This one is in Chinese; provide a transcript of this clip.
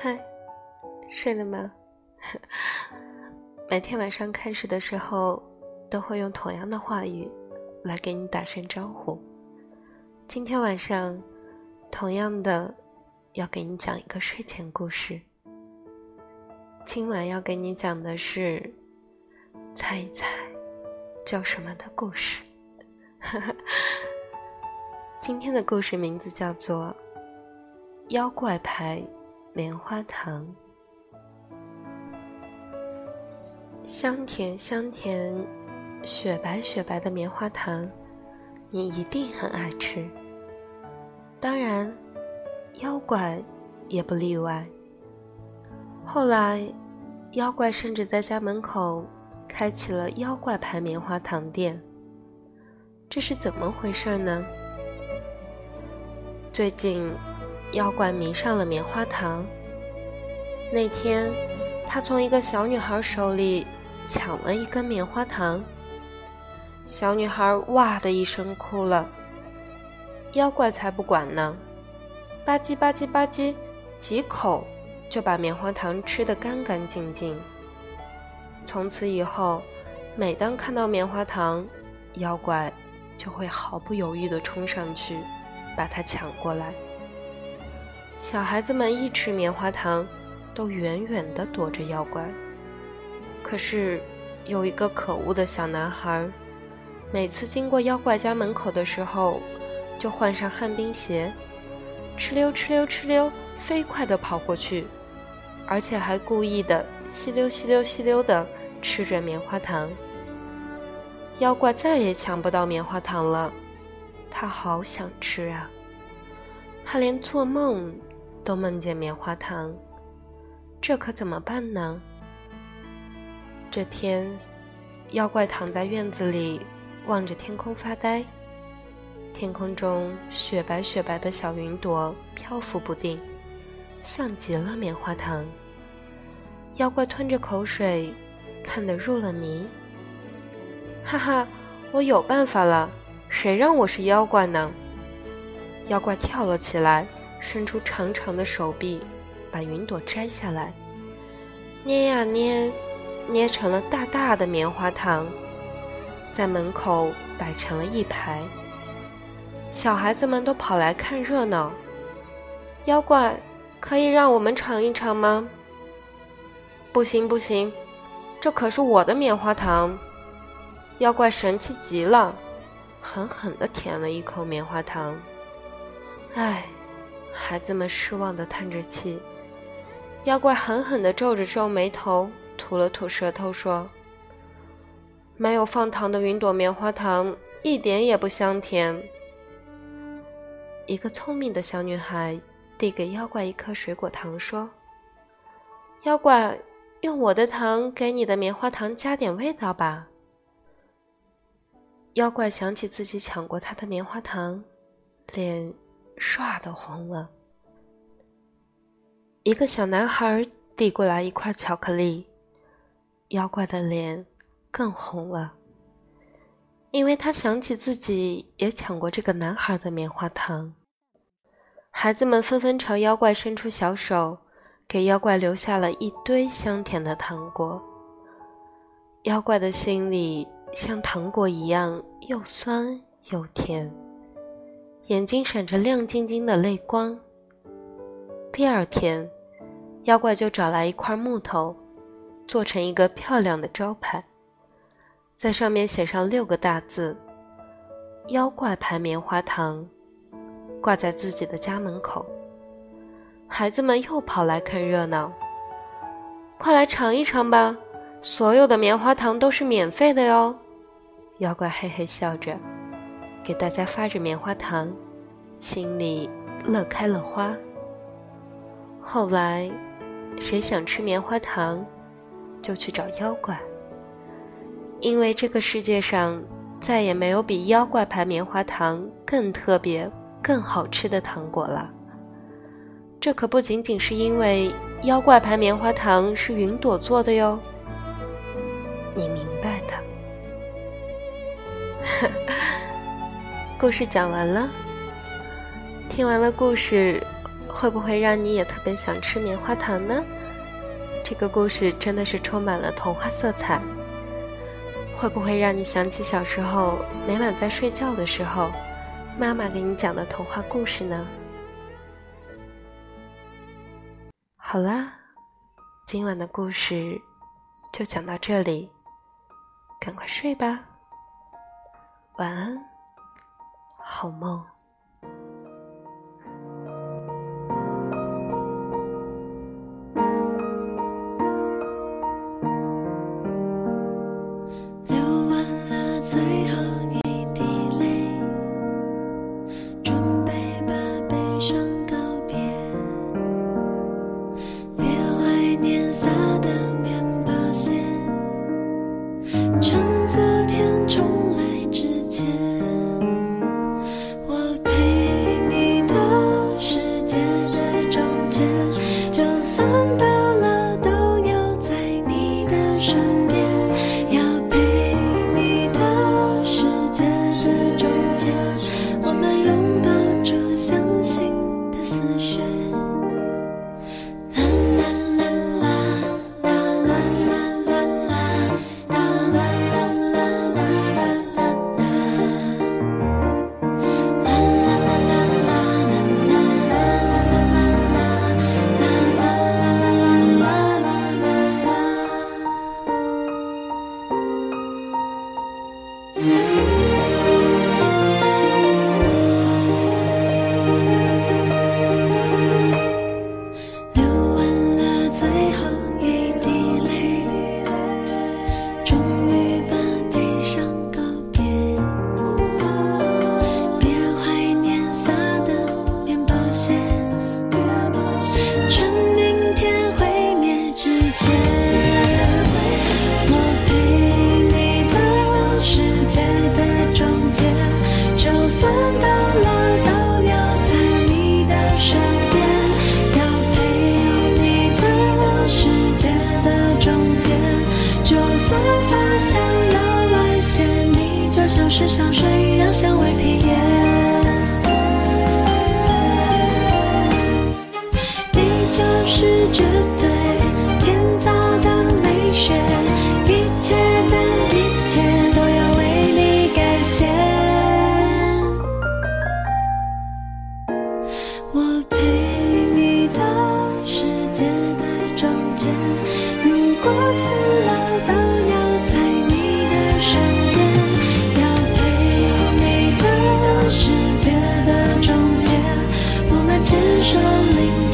嗨，睡了吗？每天晚上开始的时候，都会用同样的话语来给你打声招呼。今天晚上，同样的要给你讲一个睡前故事。今晚要给你讲的是，猜一猜叫什么的故事。今天的故事名字叫做《妖怪牌棉花糖》。香甜香甜、雪白雪白的棉花糖，你一定很爱吃。当然，妖怪也不例外。后来，妖怪甚至在家门口开启了妖怪牌棉花糖店。这是怎么回事呢？最近，妖怪迷上了棉花糖。那天，他从一个小女孩手里抢了一根棉花糖。小女孩哇的一声哭了。妖怪才不管呢，吧唧吧唧吧唧，几口就把棉花糖吃得干干净净。从此以后，每当看到棉花糖，妖怪。就会毫不犹豫地冲上去，把它抢过来。小孩子们一吃棉花糖，都远远地躲着妖怪。可是，有一个可恶的小男孩，每次经过妖怪家门口的时候，就换上旱冰鞋，哧溜哧溜哧溜，飞快地跑过去，而且还故意的吸溜吸溜吸溜地吃着棉花糖。妖怪再也抢不到棉花糖了，他好想吃啊！他连做梦都梦见棉花糖，这可怎么办呢？这天，妖怪躺在院子里，望着天空发呆。天空中雪白雪白的小云朵漂浮不定，像极了棉花糖。妖怪吞着口水，看得入了迷。哈哈，我有办法了！谁让我是妖怪呢？妖怪跳了起来，伸出长长的手臂，把云朵摘下来，捏呀捏，捏成了大大的棉花糖，在门口摆成了一排。小孩子们都跑来看热闹。妖怪，可以让我们尝一尝吗？不行不行，这可是我的棉花糖。妖怪神气极了，狠狠地舔了一口棉花糖。唉，孩子们失望地叹着气。妖怪狠狠地皱着皱眉头，吐了吐舌头说：“没有放糖的云朵棉花糖一点也不香甜。”一个聪明的小女孩递给妖怪一颗水果糖，说：“妖怪，用我的糖给你的棉花糖加点味道吧。”妖怪想起自己抢过他的棉花糖，脸唰的红了。一个小男孩递过来一块巧克力，妖怪的脸更红了，因为他想起自己也抢过这个男孩的棉花糖。孩子们纷纷朝妖怪伸出小手，给妖怪留下了一堆香甜的糖果。妖怪的心里。像糖果一样又酸又甜，眼睛闪着亮晶晶的泪光。第二天，妖怪就找来一块木头，做成一个漂亮的招牌，在上面写上六个大字：“妖怪牌棉花糖”，挂在自己的家门口。孩子们又跑来看热闹，快来尝一尝吧！所有的棉花糖都是免费的哟，妖怪嘿嘿笑着，给大家发着棉花糖，心里乐开了花。后来，谁想吃棉花糖，就去找妖怪，因为这个世界上再也没有比妖怪牌棉花糖更特别、更好吃的糖果了。这可不仅仅是因为妖怪牌棉花糖是云朵做的哟。你明白的。故事讲完了，听完了故事，会不会让你也特别想吃棉花糖呢？这个故事真的是充满了童话色彩。会不会让你想起小时候每晚在睡觉的时候，妈妈给你讲的童话故事呢？好啦，今晚的故事就讲到这里，赶快睡吧，晚安，好梦。流完了最后 这里